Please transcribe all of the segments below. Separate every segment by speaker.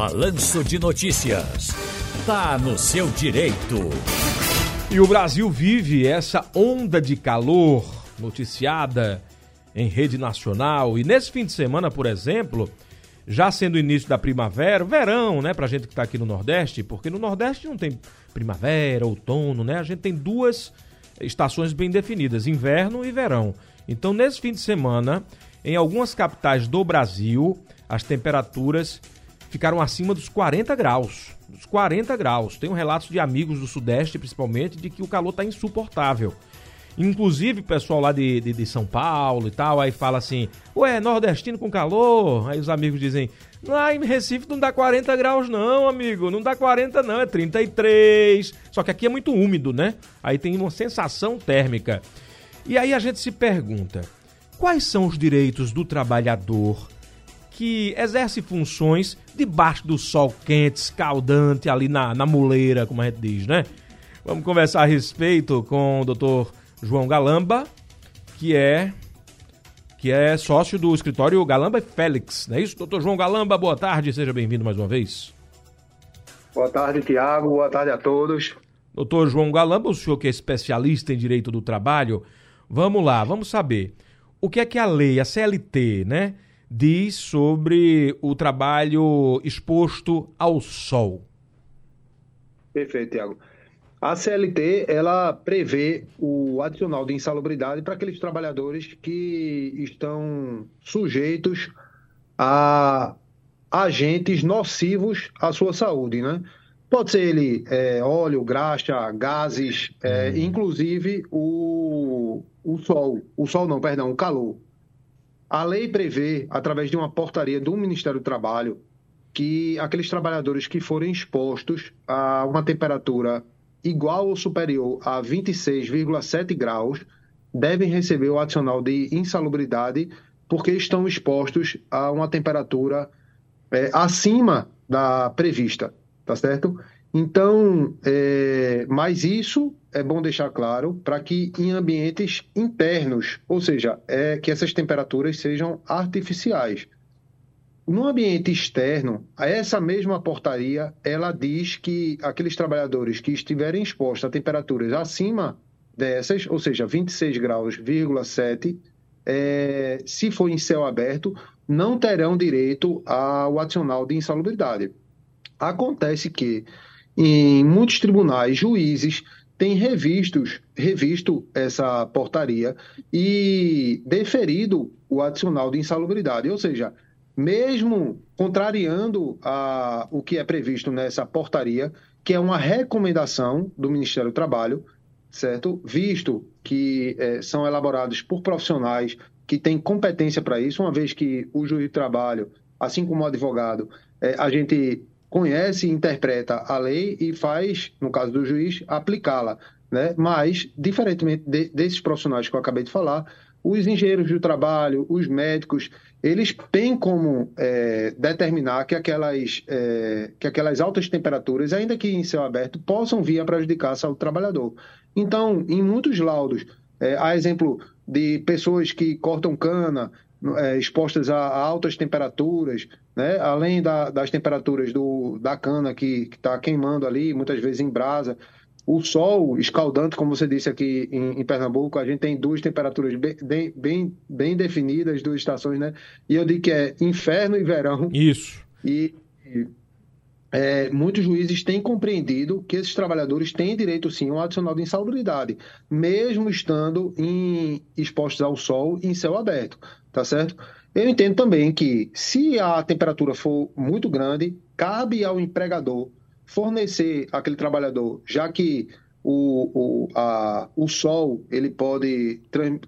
Speaker 1: Balanço de Notícias. Tá no seu direito.
Speaker 2: E o Brasil vive essa onda de calor noticiada em rede nacional. E nesse fim de semana, por exemplo, já sendo o início da primavera, verão, né, pra gente que tá aqui no Nordeste, porque no Nordeste não tem primavera, outono, né? A gente tem duas estações bem definidas, inverno e verão. Então, nesse fim de semana, em algumas capitais do Brasil, as temperaturas ficaram acima dos 40 graus. Dos 40 graus. Tenho relatos de amigos do Sudeste, principalmente, de que o calor está insuportável. Inclusive, pessoal lá de, de, de, São Paulo e tal, aí fala assim: Ué, nordestino com calor? Aí os amigos dizem: Lá em Recife não dá 40 graus, não, amigo. Não dá 40, não, é 33. Só que aqui é muito úmido, né? Aí tem uma sensação térmica. E aí a gente se pergunta: quais são os direitos do trabalhador que exerce funções debaixo do sol quente, escaldante, ali na, na muleira, como a gente diz, né? Vamos conversar a respeito com o doutor João Galamba, que é que é sócio do escritório Galamba e Félix, não é isso? Doutor João Galamba, boa tarde, seja bem-vindo mais uma vez.
Speaker 3: Boa tarde, Tiago, boa tarde a todos.
Speaker 2: Doutor João Galamba, o senhor que é especialista em direito do trabalho, vamos lá, vamos saber o que é que a lei, a CLT, né, diz sobre o trabalho exposto ao sol.
Speaker 3: Perfeito, Tiago. A CLT ela prevê o adicional de insalubridade para aqueles trabalhadores que estão sujeitos a agentes nocivos à sua saúde, né? Pode ser ele é, óleo, graxa, gases, é, hum. inclusive o, o sol. O sol não, perdão, o calor. A lei prevê, através de uma portaria do Ministério do Trabalho, que aqueles trabalhadores que forem expostos a uma temperatura igual ou superior a 26,7 graus devem receber o adicional de insalubridade porque estão expostos a uma temperatura é, acima da prevista, tá certo? Então, é, mas isso é bom deixar claro para que em ambientes internos, ou seja, é que essas temperaturas sejam artificiais. No ambiente externo, essa mesma portaria, ela diz que aqueles trabalhadores que estiverem expostos a temperaturas acima dessas, ou seja, 26 graus, é, se for em céu aberto, não terão direito ao adicional de insalubridade. Acontece que em muitos tribunais, juízes têm revistos, revisto essa portaria e deferido o adicional de insalubridade, ou seja, mesmo contrariando a, o que é previsto nessa portaria, que é uma recomendação do Ministério do Trabalho, certo? Visto que é, são elaborados por profissionais que têm competência para isso, uma vez que o juiz de trabalho, assim como o advogado, é, a gente conhece e interpreta a lei e faz, no caso do juiz, aplicá-la. Né? Mas, diferentemente de, desses profissionais que eu acabei de falar, os engenheiros do trabalho, os médicos, eles têm como é, determinar que aquelas, é, que aquelas altas temperaturas, ainda que em céu aberto, possam vir a prejudicar a saúde do trabalhador. Então, em muitos laudos, é, há exemplo de pessoas que cortam cana, é, expostas a, a, altas temperaturas, né? além da, das temperaturas do, da cana que está queimando ali, muitas vezes em brasa o sol escaldante, como você disse aqui em, em Pernambuco, a gente tem duas temperaturas bem, bem, bem definidas, duas estações, né? E eu digo que é inverno e verão.
Speaker 2: Isso.
Speaker 3: E, e é, muitos juízes têm compreendido que esses trabalhadores têm direito, sim, a um adicional de insalubridade, mesmo estando em, expostos ao sol em céu aberto, tá certo? Eu entendo também que, se a temperatura for muito grande, cabe ao empregador fornecer aquele trabalhador, já que o, o, a, o sol ele pode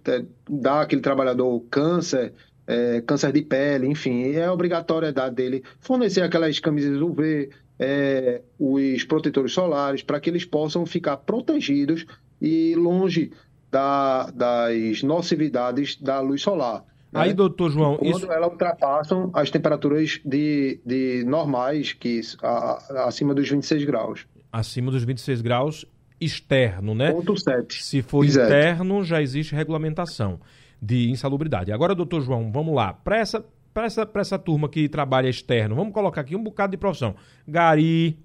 Speaker 3: é, dar aquele trabalhador câncer, é, câncer de pele, enfim, é obrigatoriedade dele fornecer aquelas camisas UV, é, os protetores solares, para que eles possam ficar protegidos e longe da, das nocividades da luz solar.
Speaker 2: Aí, né? doutor João.
Speaker 3: Quando isso... elas ultrapassam as temperaturas de, de normais, que a, acima dos 26 graus.
Speaker 2: Acima dos 26 graus externo, né?
Speaker 3: Ponto 7.
Speaker 2: Se for Exato. interno, já existe regulamentação de insalubridade. Agora, doutor João, vamos lá. Para essa essa, essa turma que trabalha externo, vamos colocar aqui um bocado de profissão. Gari,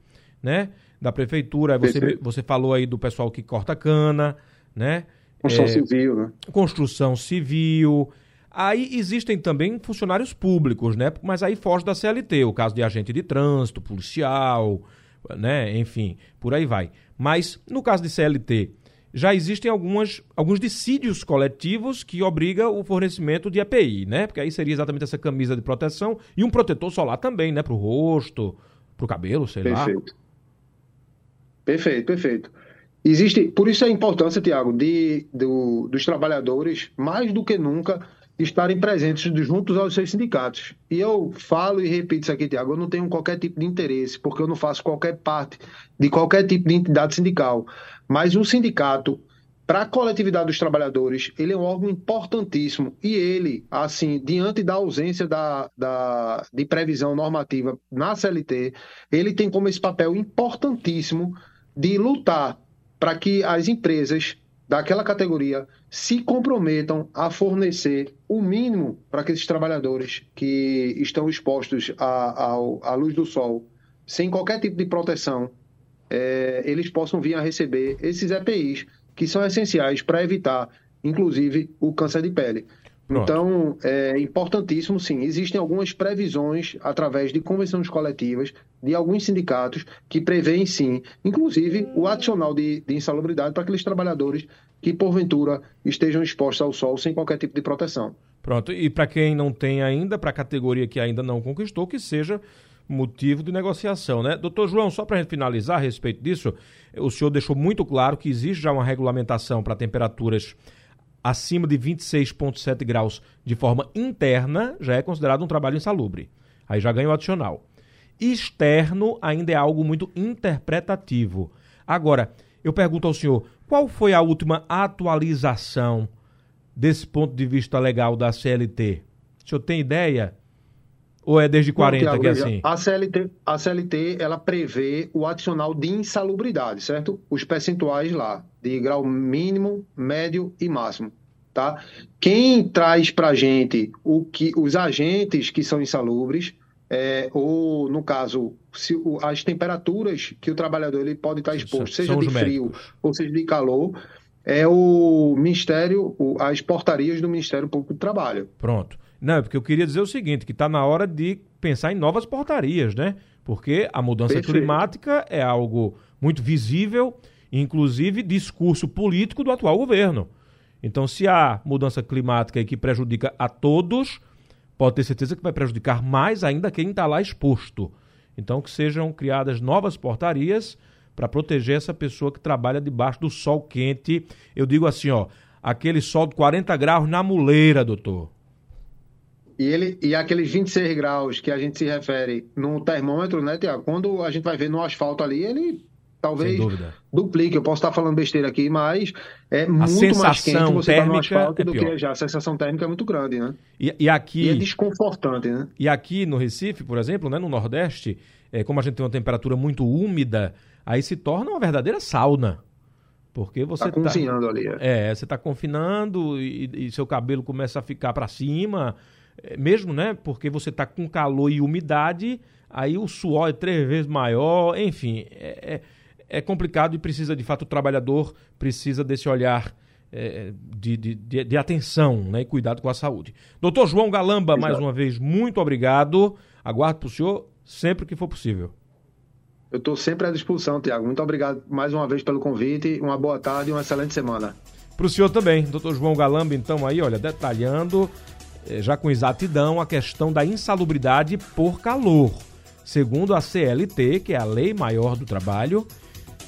Speaker 2: né? Da prefeitura, você, você falou aí do pessoal que corta cana, né?
Speaker 3: Construção é, civil, né?
Speaker 2: Construção civil. Aí existem também funcionários públicos, né? Mas aí foge da CLT, o caso de agente de trânsito, policial, né? Enfim, por aí vai. Mas no caso de CLT, já existem algumas, alguns dissídios coletivos que obrigam o fornecimento de EPI, né? Porque aí seria exatamente essa camisa de proteção e um protetor solar também, né? Para o rosto, para o cabelo, sei
Speaker 3: perfeito. lá. Perfeito. Perfeito, perfeito. Existe, por isso a importância, Tiago, de, do, dos trabalhadores, mais do que nunca, estarem presentes juntos aos seus sindicatos. E eu falo e repito isso aqui, Tiago, eu não tenho qualquer tipo de interesse, porque eu não faço qualquer parte de qualquer tipo de entidade sindical. Mas o sindicato, para a coletividade dos trabalhadores, ele é um órgão importantíssimo. E ele, assim, diante da ausência da, da, de previsão normativa na CLT, ele tem como esse papel importantíssimo de lutar para que as empresas daquela categoria se comprometam a fornecer o mínimo para que esses trabalhadores que estão expostos à, à, à luz do sol, sem qualquer tipo de proteção, é, eles possam vir a receber esses EPIs, que são essenciais para evitar, inclusive, o câncer de pele. Pronto. Então, é importantíssimo, sim. Existem algumas previsões, através de convenções coletivas, de alguns sindicatos, que prevêem, sim, inclusive, o adicional de, de insalubridade para aqueles trabalhadores que, porventura, estejam expostos ao sol sem qualquer tipo de proteção.
Speaker 2: Pronto. E para quem não tem ainda, para a categoria que ainda não conquistou, que seja motivo de negociação, né? Doutor João, só para a gente finalizar a respeito disso, o senhor deixou muito claro que existe já uma regulamentação para temperaturas acima de 26,7 graus de forma interna, já é considerado um trabalho insalubre. Aí já ganha o adicional. Externo ainda é algo muito interpretativo. Agora, eu pergunto ao senhor, qual foi a última atualização desse ponto de vista legal da CLT? O senhor tem ideia? Ou é desde 40 Não, Thiago, que é assim?
Speaker 3: A CLT, a CLT, ela prevê o adicional de insalubridade, certo? Os percentuais lá, de grau mínimo, médio e máximo, tá? Quem traz para gente o que, os agentes que são insalubres, é, ou, no caso, se, o, as temperaturas que o trabalhador ele pode estar exposto, seja de frio ou seja de calor, é o Ministério, o, as portarias do Ministério Público do Trabalho.
Speaker 2: Pronto. Não, é porque eu queria dizer o seguinte, que está na hora de pensar em novas portarias, né? Porque a mudança Perfeito. climática é algo muito visível, inclusive discurso político do atual governo. Então, se há mudança climática que prejudica a todos, pode ter certeza que vai prejudicar mais ainda quem está lá exposto. Então, que sejam criadas novas portarias para proteger essa pessoa que trabalha debaixo do sol quente. Eu digo assim, ó, aquele sol de 40 graus na muleira, doutor.
Speaker 3: E, ele, e aqueles 26 graus que a gente se refere no termômetro, né, Tiago? Quando a gente vai ver no asfalto ali, ele talvez duplique. Eu posso estar falando besteira aqui, mas é a muito mais quente você estar tá no asfalto é do que já. A sensação térmica é muito grande, né?
Speaker 2: E, e aqui...
Speaker 3: E é desconfortante, né?
Speaker 2: E aqui no Recife, por exemplo, né, no Nordeste, é, como a gente tem uma temperatura muito úmida, aí se torna uma verdadeira sauna. Porque você está
Speaker 3: cozinhando tá, ali.
Speaker 2: É, é você está confinando e, e seu cabelo começa a ficar para cima mesmo, né? Porque você está com calor e umidade, aí o suor é três vezes maior, enfim, é, é, é complicado e precisa, de fato, o trabalhador precisa desse olhar é, de, de, de, de, atenção né, e cuidado com a saúde. Doutor João Galamba, Exato. mais uma vez, muito obrigado. Aguardo para o senhor sempre que for possível.
Speaker 3: Eu estou sempre à disposição, Tiago. Muito obrigado mais uma vez pelo convite. Uma boa tarde e uma excelente semana.
Speaker 2: Para o senhor também, doutor João Galamba, então, aí, olha, detalhando já com exatidão a questão da insalubridade por calor. Segundo a CLT, que é a Lei Maior do Trabalho,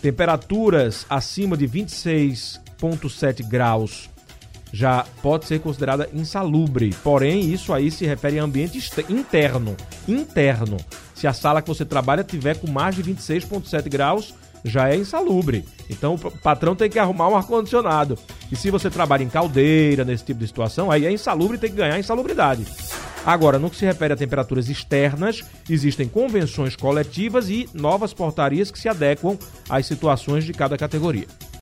Speaker 2: temperaturas acima de 26,7 graus já pode ser considerada insalubre. Porém, isso aí se refere a ambiente interno. Interno. Se a sala que você trabalha tiver com mais de 26,7 graus, já é insalubre. Então o patrão tem que arrumar um ar-condicionado. E se você trabalha em caldeira, nesse tipo de situação, aí é insalubre e tem que ganhar insalubridade. Agora, no que se refere a temperaturas externas, existem convenções coletivas e novas portarias que se adequam às situações de cada categoria.